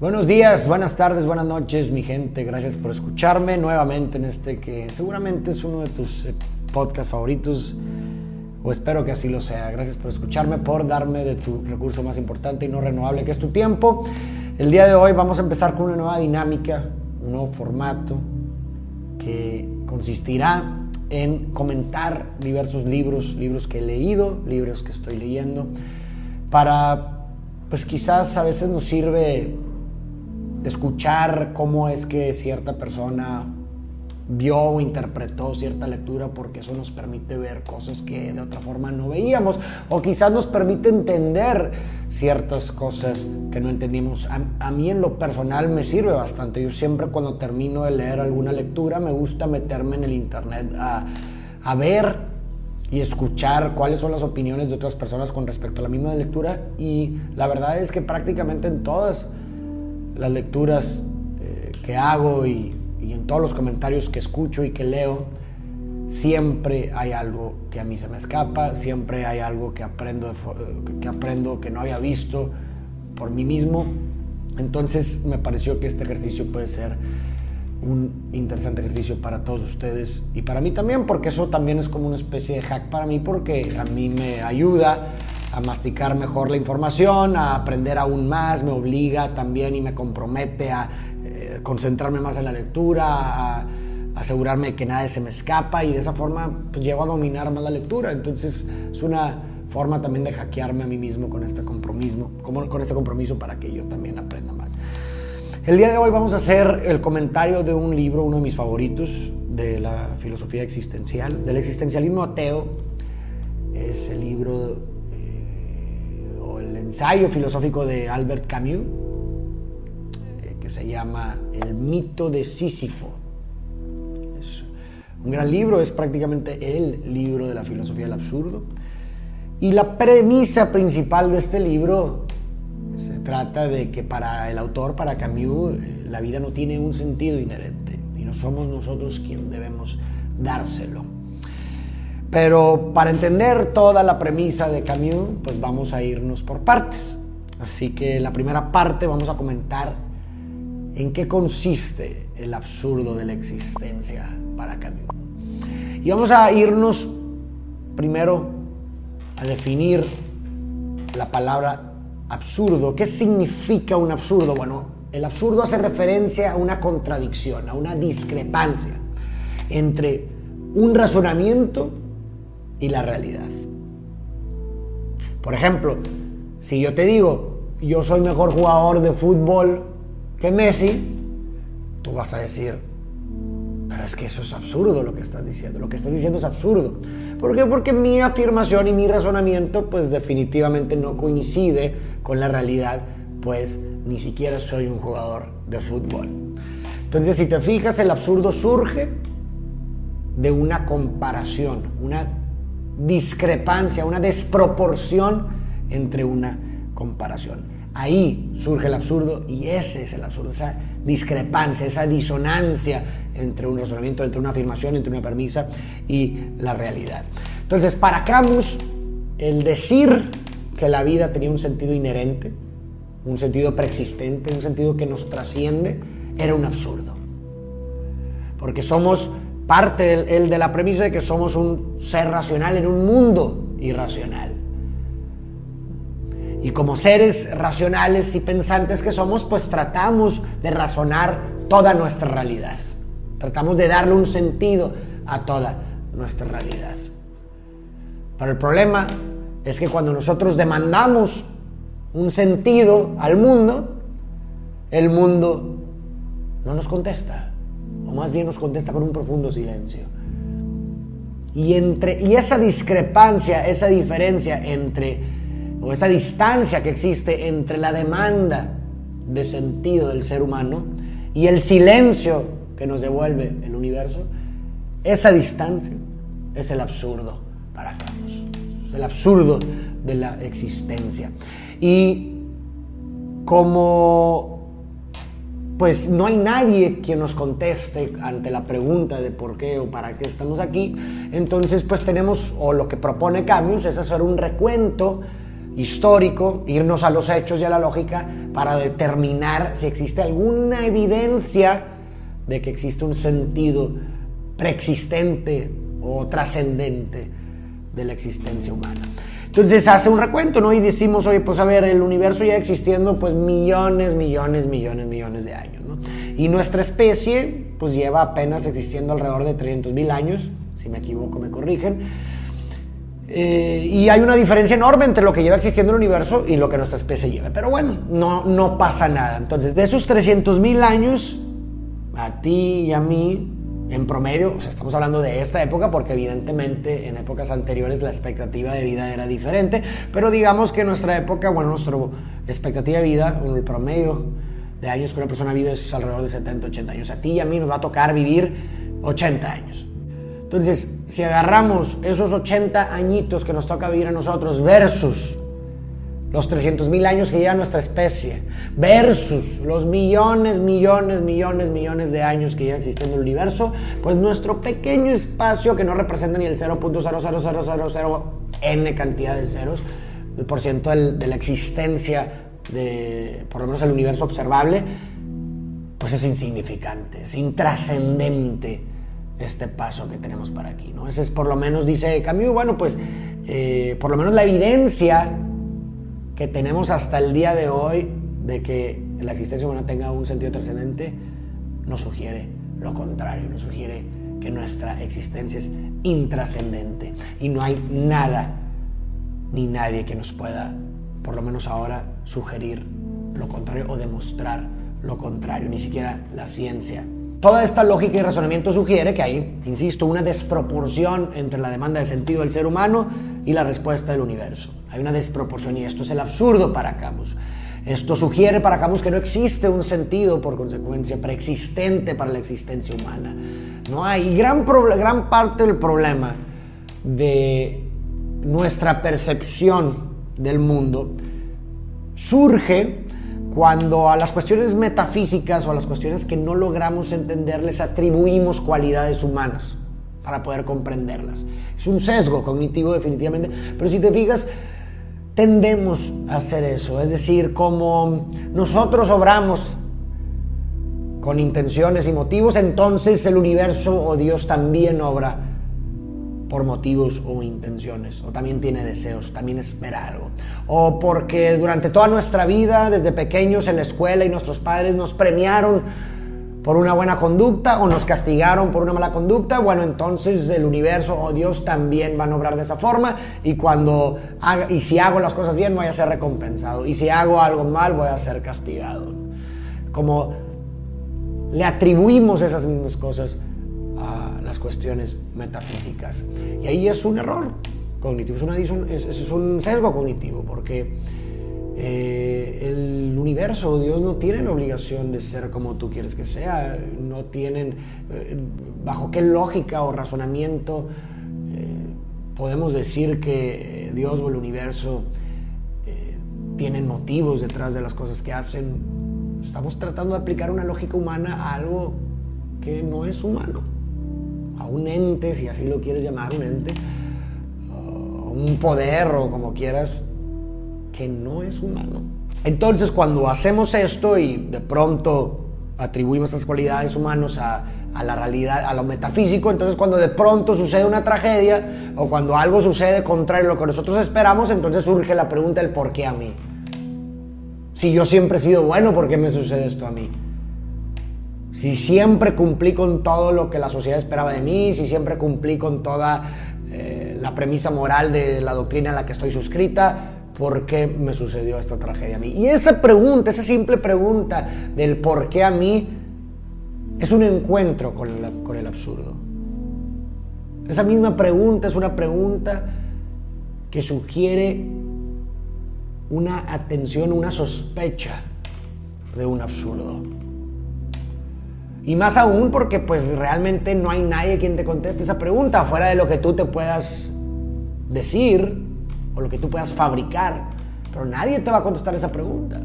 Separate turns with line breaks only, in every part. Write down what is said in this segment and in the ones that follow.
Buenos días, buenas tardes, buenas noches, mi gente. Gracias por escucharme nuevamente en este que seguramente es uno de tus eh, podcasts favoritos, o espero que así lo sea. Gracias por escucharme, por darme de tu recurso más importante y no renovable, que es tu tiempo. El día de hoy vamos a empezar con una nueva dinámica, un nuevo formato que consistirá en comentar diversos libros, libros que he leído, libros que estoy leyendo, para, pues quizás a veces nos sirve escuchar cómo es que cierta persona vio o interpretó cierta lectura porque eso nos permite ver cosas que de otra forma no veíamos o quizás nos permite entender ciertas cosas que no entendimos. A, mí en lo personal me sirve bastante. Yo siempre cuando termino de leer alguna lectura me gusta meterme en el internet a, a ver y escuchar cuáles son las opiniones de otras personas con respecto a la misma lectura y la verdad es que prácticamente en todas las lecturas eh, que hago y, en todos los comentarios que escucho y que leo, siempre hay algo que a mí se me escapa, siempre hay algo que aprendo, que aprendo que no había visto por mí mismo. Entonces me pareció que este ejercicio puede ser un interesante ejercicio para todos ustedes y para mí también, porque eso también es como una especie de hack para mí, porque a mí me ayuda a masticar mejor la información, a aprender aún más, me obliga también y me compromete a eh, concentrarme más en la lectura, a, asegurarme que nada se me escapa y de esa forma pues, llego a dominar más la lectura. Entonces es una forma también de hackearme a mí mismo con este compromiso, con este compromiso para que yo también aprenda más. El día de hoy vamos a hacer el comentario de un libro, uno de mis favoritos, de la filosofía existencial, del existencialismo ateo. Es el libro ensayo filosófico de Albert Camus, eh, que se llama El mito de Sísifo. Es un gran libro, es prácticamente el libro de la filosofía del absurdo. Y la premisa principal de este libro se trata de que para el autor, para Camus, eh, la vida no tiene un sentido inherente y no somos nosotros quien debemos dárselo. Pero para entender toda la premisa de Camus, pues vamos a irnos por partes. Así que la primera parte vamos a comentar en qué consiste el absurdo de la existencia para Camus. Y vamos a irnos primero a definir la palabra absurdo. ¿Qué significa un absurdo? Bueno, el absurdo hace referencia a una contradicción, a una discrepancia entre un razonamiento y la realidad. Por ejemplo, si yo te digo, yo soy mejor jugador de fútbol que Messi, tú vas a decir, pero es que eso es absurdo lo que estás diciendo, lo que estás diciendo es absurdo. ¿Por qué? Porque mi afirmación y mi razonamiento pues definitivamente no coincide con la realidad, pues ni siquiera soy un jugador de fútbol. Entonces, si te fijas, el absurdo surge de una comparación, una discrepancia, una desproporción entre una comparación. Ahí surge el absurdo y ese es el absurdo, esa discrepancia, esa disonancia entre un razonamiento, entre una afirmación, entre una permisa y la realidad. Entonces, para Camus, el decir que la vida tenía un sentido inherente, un sentido preexistente, un sentido que nos trasciende, era un absurdo. Porque somos parte el, de la premisa de que somos un ser racional en un mundo irracional. Y como seres racionales y pensantes que somos, pues tratamos de razonar toda nuestra realidad. Tratamos de darle un sentido a toda nuestra realidad. Pero el problema es que cuando nosotros demandamos un sentido al mundo, el mundo no nos contesta más bien nos contesta con un profundo silencio. Y, entre, y esa discrepancia, esa diferencia entre, o esa distancia que existe entre la demanda de sentido del ser humano y el silencio que nos devuelve el universo, esa distancia es el absurdo para Carlos, es el absurdo de la existencia. Y como pues no hay nadie quien nos conteste ante la pregunta de por qué o para qué estamos aquí. Entonces, pues tenemos, o lo que propone Camus es hacer un recuento histórico, irnos a los hechos y a la lógica para determinar si existe alguna evidencia de que existe un sentido preexistente o trascendente de la existencia humana. Entonces hace un recuento, ¿no? Y decimos, oye, pues a ver, el universo ya existiendo pues millones, millones, millones, millones de años, ¿no? Y nuestra especie pues lleva apenas existiendo alrededor de 300 mil años, si me equivoco me corrigen. Eh, y hay una diferencia enorme entre lo que lleva existiendo el universo y lo que nuestra especie lleva. Pero bueno, no, no pasa nada. Entonces, de esos 300 mil años, a ti y a mí, en promedio, o sea, estamos hablando de esta época porque evidentemente en épocas anteriores la expectativa de vida era diferente, pero digamos que en nuestra época, bueno, nuestra expectativa de vida, el promedio de años que una persona vive es alrededor de 70, 80 años. A ti y a mí nos va a tocar vivir 80 años. Entonces, si agarramos esos 80 añitos que nos toca vivir a nosotros versus los 300 mil años que lleva nuestra especie, versus los millones, millones, millones, millones de años que lleva existiendo el universo, pues nuestro pequeño espacio que no representa ni el 0.00000 n cantidad de ceros, el por ciento de la existencia de, por lo menos el universo observable, pues es insignificante, es intrascendente este paso que tenemos para aquí. ¿no? Ese es por lo menos, dice Camus, bueno, pues eh, por lo menos la evidencia que tenemos hasta el día de hoy de que la existencia humana tenga un sentido trascendente, nos sugiere lo contrario, nos sugiere que nuestra existencia es intrascendente y no hay nada ni nadie que nos pueda, por lo menos ahora, sugerir lo contrario o demostrar lo contrario, ni siquiera la ciencia. Toda esta lógica y razonamiento sugiere que hay, insisto, una desproporción entre la demanda de sentido del ser humano y la respuesta del universo. Hay una desproporción y esto es el absurdo para Camus. Esto sugiere para Camus que no existe un sentido, por consecuencia, preexistente para la existencia humana. No hay. Y gran, gran parte del problema de nuestra percepción del mundo surge cuando a las cuestiones metafísicas o a las cuestiones que no logramos entender les atribuimos cualidades humanas para poder comprenderlas. Es un sesgo cognitivo definitivamente, pero si te fijas, tendemos a hacer eso, es decir, como nosotros obramos con intenciones y motivos, entonces el universo o Dios también obra por motivos o intenciones, o también tiene deseos, también espera algo, o porque durante toda nuestra vida, desde pequeños en la escuela y nuestros padres nos premiaron por una buena conducta o nos castigaron por una mala conducta, bueno, entonces el universo o Dios también van a obrar de esa forma y cuando y si hago las cosas bien voy a ser recompensado y si hago algo mal voy a ser castigado. Como le atribuimos esas mismas cosas a las cuestiones metafísicas. Y ahí es un error cognitivo, es, un sesgo cognitivo, porque eh, el universo, Dios no tiene obligación de ser como tú quieres que sea, no tienen, eh, bajo qué lógica o razonamiento eh, podemos decir que Dios o el universo tienen motivos detrás de las cosas que hacen. Estamos tratando de aplicar una lógica humana a algo que no es humano a un ente, si así lo quieres llamar, un ente, un poder o como quieras, que no es humano. Entonces cuando hacemos esto y de pronto atribuimos esas cualidades humanas a, a la realidad, a lo metafísico, entonces cuando de pronto sucede una tragedia o cuando algo sucede contrario a lo que nosotros esperamos, entonces surge la pregunta del por qué a mí. Si yo siempre he sido bueno, ¿por qué me sucede esto a mí? si siempre cumplí con todo lo que la sociedad esperaba de mí, si siempre cumplí con toda eh, la premisa moral de la doctrina en la que estoy suscrita, ¿por qué me sucedió esta tragedia a mí? Y esa pregunta, esa simple pregunta del por qué a mí, es un encuentro con, el absurdo. Esa misma pregunta es una pregunta que sugiere una atención, una sospecha de un absurdo. Y más aún porque pues realmente no hay nadie quien te conteste esa pregunta, fuera de lo que tú te puedas decir o lo que tú puedas fabricar. Pero nadie te va a contestar esa pregunta.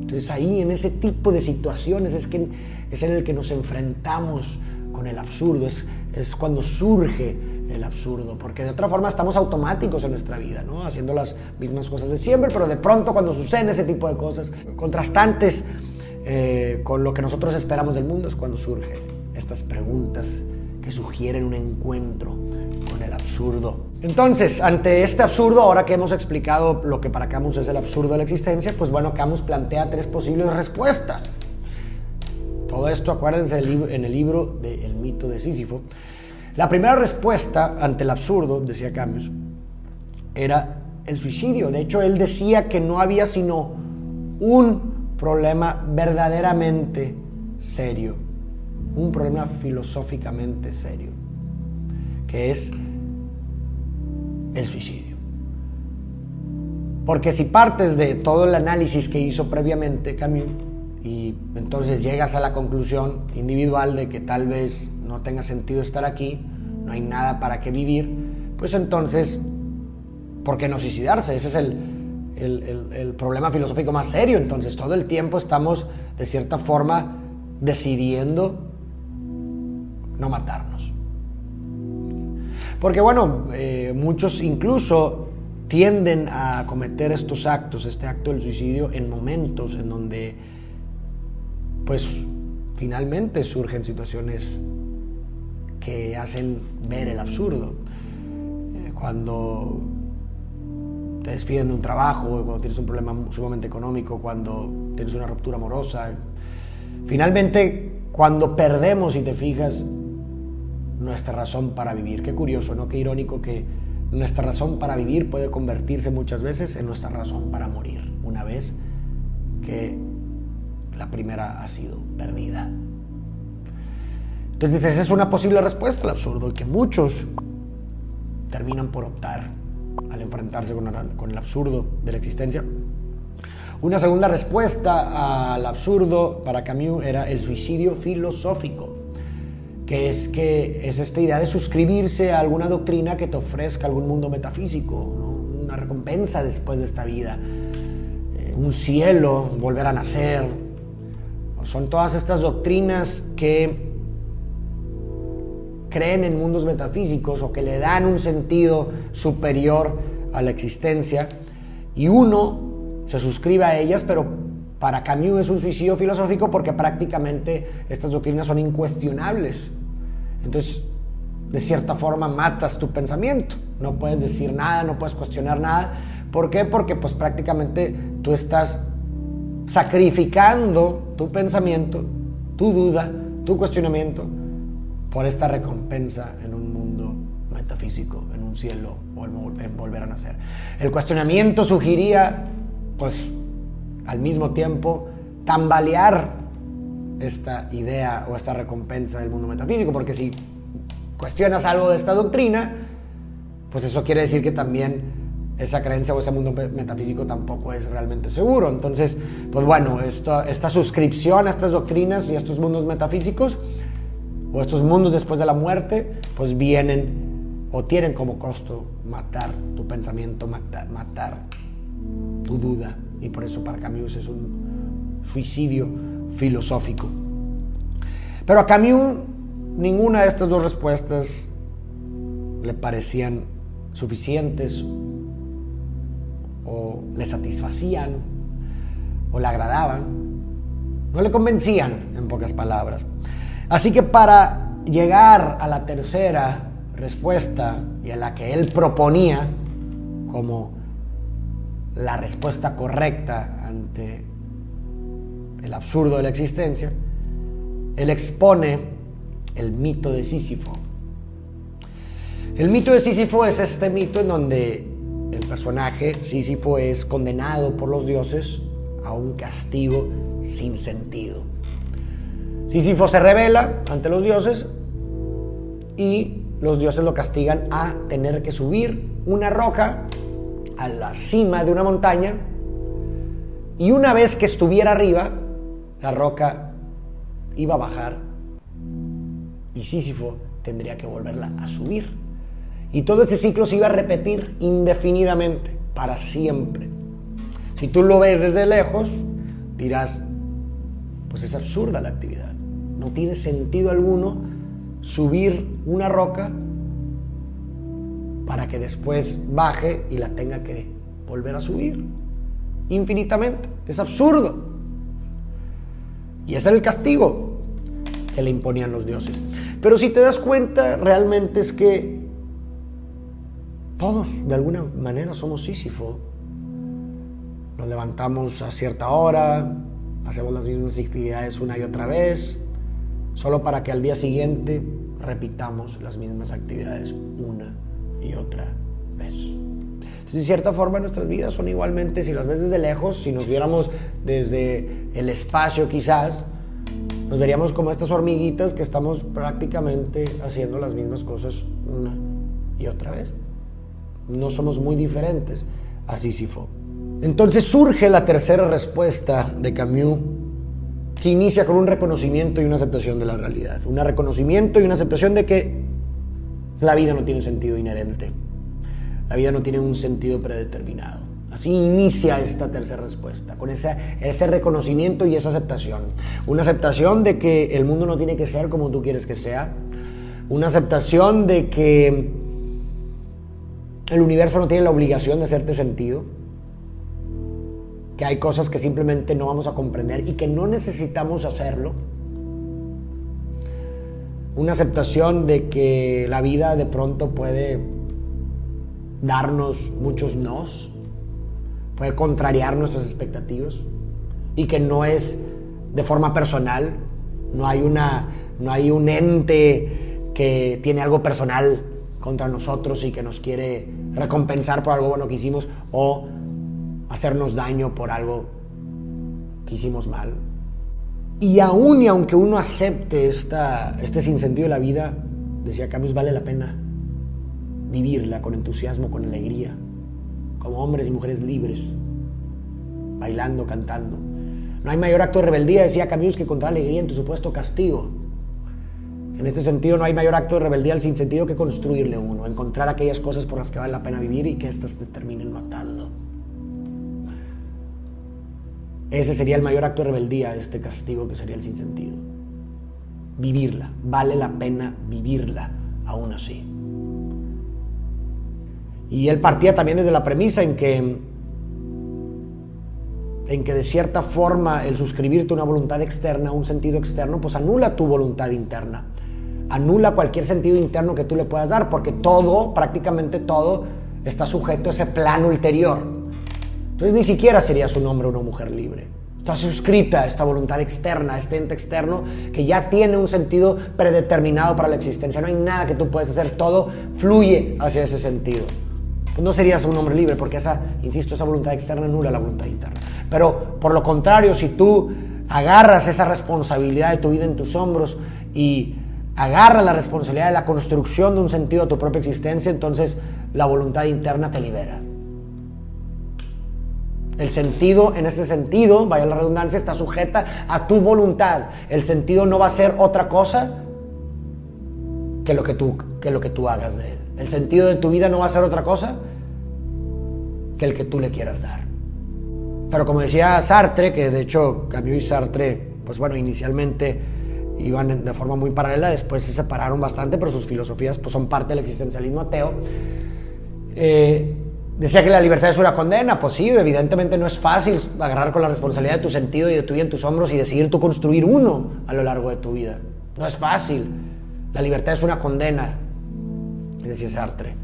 Entonces ahí en ese tipo de situaciones es, que, es en el que nos enfrentamos con el absurdo, es, es cuando surge el absurdo, porque de otra forma estamos automáticos en nuestra vida, ¿no? Haciendo las mismas cosas de siempre, pero de pronto cuando suceden ese tipo de cosas contrastantes eh, con lo que nosotros esperamos del mundo es cuando surgen estas preguntas que sugieren un encuentro con el absurdo. Entonces, ante este absurdo, ahora que hemos explicado lo que para Camus es el absurdo de la existencia, pues bueno, Camus plantea tres posibles respuestas. Todo esto, acuérdense en el libro de El mito de Sísifo. La primera respuesta ante el absurdo, decía Camus, era el suicidio. De hecho, él decía que no había sino un problema verdaderamente serio, un problema filosóficamente serio, que es el suicidio. Porque si partes de todo el análisis que hizo previamente Camus y entonces llegas a la conclusión individual de que tal vez no tenga sentido estar aquí, no hay nada para qué vivir, pues entonces, ¿por qué no suicidarse? Ese es el, el, el problema filosófico más serio. Entonces, todo el tiempo estamos, de cierta forma, decidiendo no matarnos. Porque bueno, eh, muchos incluso tienden a cometer estos actos, este acto del suicidio, en momentos en donde, pues, finalmente surgen situaciones que hacen ver el absurdo. Eh, cuando te despiden de un trabajo, cuando tienes un problema sumamente económico, cuando tienes una ruptura amorosa. Finalmente, cuando perdemos, y te fijas, nuestra razón para vivir. Qué curioso, ¿no? Qué irónico que nuestra razón para vivir puede convertirse muchas veces en nuestra razón para morir, una vez que la primera ha sido perdida. Entonces esa es una posible respuesta al absurdo, que muchos terminan por optar al enfrentarse con el, con el absurdo de la existencia. Una segunda respuesta al absurdo para Camus era el suicidio filosófico que es que es esta idea de suscribirse a alguna doctrina que te ofrezca algún mundo metafísico, una recompensa después de esta vida, eh, un cielo, volver a nacer. Son todas estas doctrinas que creen en mundos metafísicos o que le dan un sentido superior a la existencia. Y uno se suscribe a ellas, pero para Camus es un suicidio filosófico porque prácticamente estas doctrinas son incuestionables. Entonces, de cierta forma, matas tu pensamiento. No puedes decir nada, no puedes cuestionar nada. ¿Por qué? Porque pues prácticamente tú estás sacrificando tu pensamiento, tu duda, tu cuestionamiento por esta recompensa en un mundo metafísico, en un cielo o en volver a nacer. El cuestionamiento sugería, pues, al mismo tiempo tambalear esta idea o esta recompensa del mundo metafísico, porque si cuestionas algo de esta doctrina, pues eso quiere decir que también esa creencia o ese mundo metafísico tampoco es realmente seguro. Entonces, pues bueno, esta suscripción a estas doctrinas y a estos mundos metafísicos o estos mundos después de la muerte, pues vienen o tienen como costo matar tu pensamiento, matar, matar tu duda, y por eso para Camus es un suicidio filosófico. Pero a Camus ninguna de estas dos respuestas le parecían suficientes o le satisfacían o le agradaban, no le convencían en pocas palabras. Así que para llegar a la tercera respuesta y a la que él proponía como la respuesta correcta ante el absurdo de la existencia, él expone el mito de Sísifo. El mito de Sísifo es este mito en donde el personaje Sísifo es condenado por los dioses a un castigo sin sentido. Sísifo se revela ante los dioses y los dioses lo castigan a tener que subir una roca a la cima de una montaña y una vez que estuviera arriba, la roca iba a bajar y Sísifo tendría que volverla a subir. Y todo ese ciclo se iba a repetir indefinidamente, para siempre. Si tú lo ves desde lejos, dirás, pues es absurda la actividad. No tiene sentido alguno subir una roca para que después baje y la tenga que volver a subir infinitamente. Es absurdo. Y ese era el castigo que le imponían los dioses. Pero si te das cuenta, realmente es que todos de alguna manera somos Sísifo. Nos levantamos a cierta hora, hacemos las mismas actividades una y otra vez, solo para que al día siguiente repitamos las mismas actividades una y otra vez. de cierta forma nuestras vidas son igualmente, si las ves desde lejos, si nos viéramos desde el espacio quizás, nos veríamos como estas hormiguitas que estamos prácticamente haciendo las mismas cosas una y otra vez. No somos muy diferentes a Sísifo. Entonces surge la tercera respuesta de Camus, que inicia con un reconocimiento y una aceptación de la realidad. Un reconocimiento y una aceptación de que la vida no tiene un sentido inherente. La vida no tiene un sentido predeterminado. Así inicia esta tercera respuesta, con ese, ese reconocimiento y esa aceptación. Una aceptación de que el mundo no tiene que ser como tú quieres que sea. Una aceptación de que el universo no tiene la obligación de hacerte sentido que hay cosas que simplemente no vamos a comprender y que no necesitamos hacerlo. Una aceptación de que la vida de pronto puede darnos muchos nos, puede contrariar nuestras expectativas y que no es de forma personal, no hay, una, no hay un ente que tiene algo personal contra nosotros y que nos quiere recompensar por algo bueno que hicimos o hacernos daño por algo que hicimos mal. Y aún y aunque uno acepte esta, este sinsentido de la vida, decía Camus, vale la pena vivirla con entusiasmo, con alegría, como hombres y mujeres libres, bailando, cantando. No hay mayor acto de rebeldía, decía Camus, que encontrar alegría en tu supuesto castigo. En este sentido, no hay mayor acto de rebeldía al sinsentido que construirle uno, encontrar aquellas cosas por las que vale la pena vivir y que éstas te terminen matando. Ese sería el mayor acto de rebeldía, este castigo que sería el sinsentido. Vivirla, vale la pena vivirla aún así. Y él partía también desde la premisa en que, en que de cierta forma el suscribirte una voluntad externa, un sentido externo, pues anula tu voluntad interna. Anula cualquier sentido interno que tú le puedas dar, porque todo, prácticamente todo, está sujeto a ese plano ulterior. Entonces ni siquiera serías un hombre o una mujer libre. Estás suscrita a esta voluntad externa, a este ente externo que ya tiene un sentido predeterminado para la existencia. No hay nada que tú puedes hacer, todo fluye hacia ese sentido. No serías un hombre libre porque esa, insisto, esa voluntad externa anula la voluntad interna. Pero por lo contrario, si tú agarras esa responsabilidad de tu vida en tus hombros y agarras la responsabilidad de la construcción de un sentido a tu propia existencia, entonces la voluntad interna te libera. El sentido, en ese sentido, vaya la redundancia, está sujeta a tu voluntad. El sentido no va a ser otra cosa que lo que tú, que lo que tú hagas de él. El sentido de tu vida no va a ser otra cosa que el que tú le quieras dar. Pero como decía Sartre, que de hecho Camus y Sartre, pues bueno, inicialmente iban de forma muy paralela, después se separaron bastante, pero sus filosofías pues son parte del existencialismo ateo. Eh, Decía que la libertad es una condena. Pues sí, evidentemente no es fácil agarrar con la responsabilidad de tu sentido y de tu vida en tus hombros y decidir tú construir uno a lo largo de tu vida. No es fácil. La libertad es una condena, decía Sartre.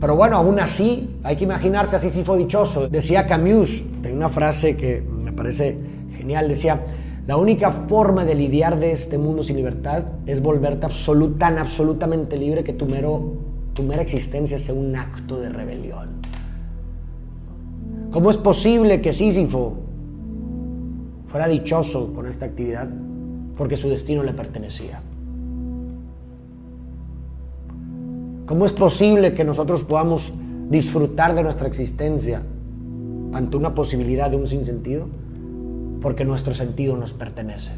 Pero bueno, aún así, hay que imaginarse así si fue dichoso. Decía Camus, tenía una frase que me parece genial, decía, la única forma de lidiar de este mundo sin libertad es volverte tan absolutamente libre que tu mero tu mera existencia sea un acto de rebelión. ¿Cómo es posible que Sísifo fuera dichoso con esta actividad? Porque su destino le pertenecía. ¿Cómo es posible que nosotros podamos disfrutar de nuestra existencia ante una posibilidad de un sinsentido? Porque nuestro sentido nos pertenece.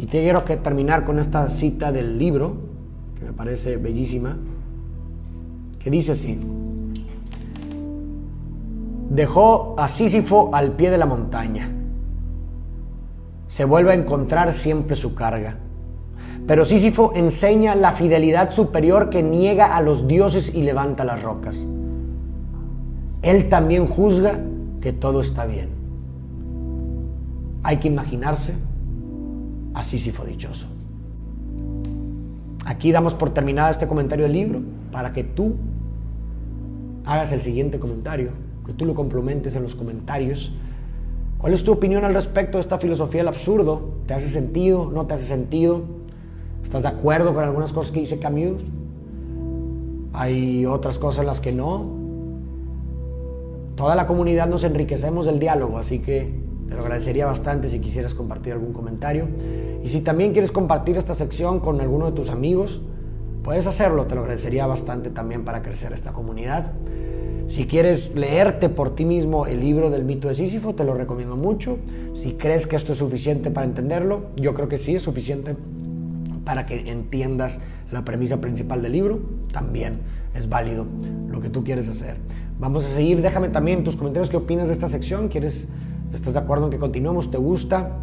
Y quiero que terminar con esta cita del libro, que me parece bellísima, que dice así. Dejó a Sísifo al pie de la montaña. Se vuelve a encontrar siempre su carga. Pero Sísifo enseña la fidelidad superior que niega a los dioses y levanta las rocas. Él también juzga que todo está bien. Hay que imaginarse a Sísifo dichoso. Aquí damos por terminado este comentario del libro para que tú hagas el siguiente comentario, que tú lo complementes en los comentarios. ¿Cuál es tu opinión al respecto de esta filosofía del absurdo? ¿Te hace sentido? ¿No te hace sentido? ¿Estás de acuerdo con algunas cosas que dice Camus? Hay otras cosas en las que no. Toda la comunidad nos enriquecemos del diálogo, así que te lo agradecería bastante si quisieras compartir algún comentario. Y si también quieres compartir esta sección con alguno de tus amigos, puedes hacerlo, te lo agradecería bastante también para crecer esta comunidad. Si quieres leerte por ti mismo el libro del mito de Sísifo, te lo recomiendo mucho. Si crees que esto es suficiente para entenderlo, yo creo que sí es suficiente para que entiendas la premisa principal del libro, también es válido lo que tú quieres hacer. Vamos a seguir, déjame también tus comentarios qué opinas de esta sección, ¿quieres, estás de acuerdo en que continuemos? ¿Te gusta?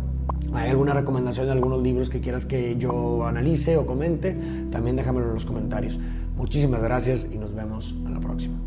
¿Hay alguna recomendación de algunos libros que quieras que yo analice o comente? También déjamelo en los comentarios. Muchísimas gracias y nos vemos en la próxima.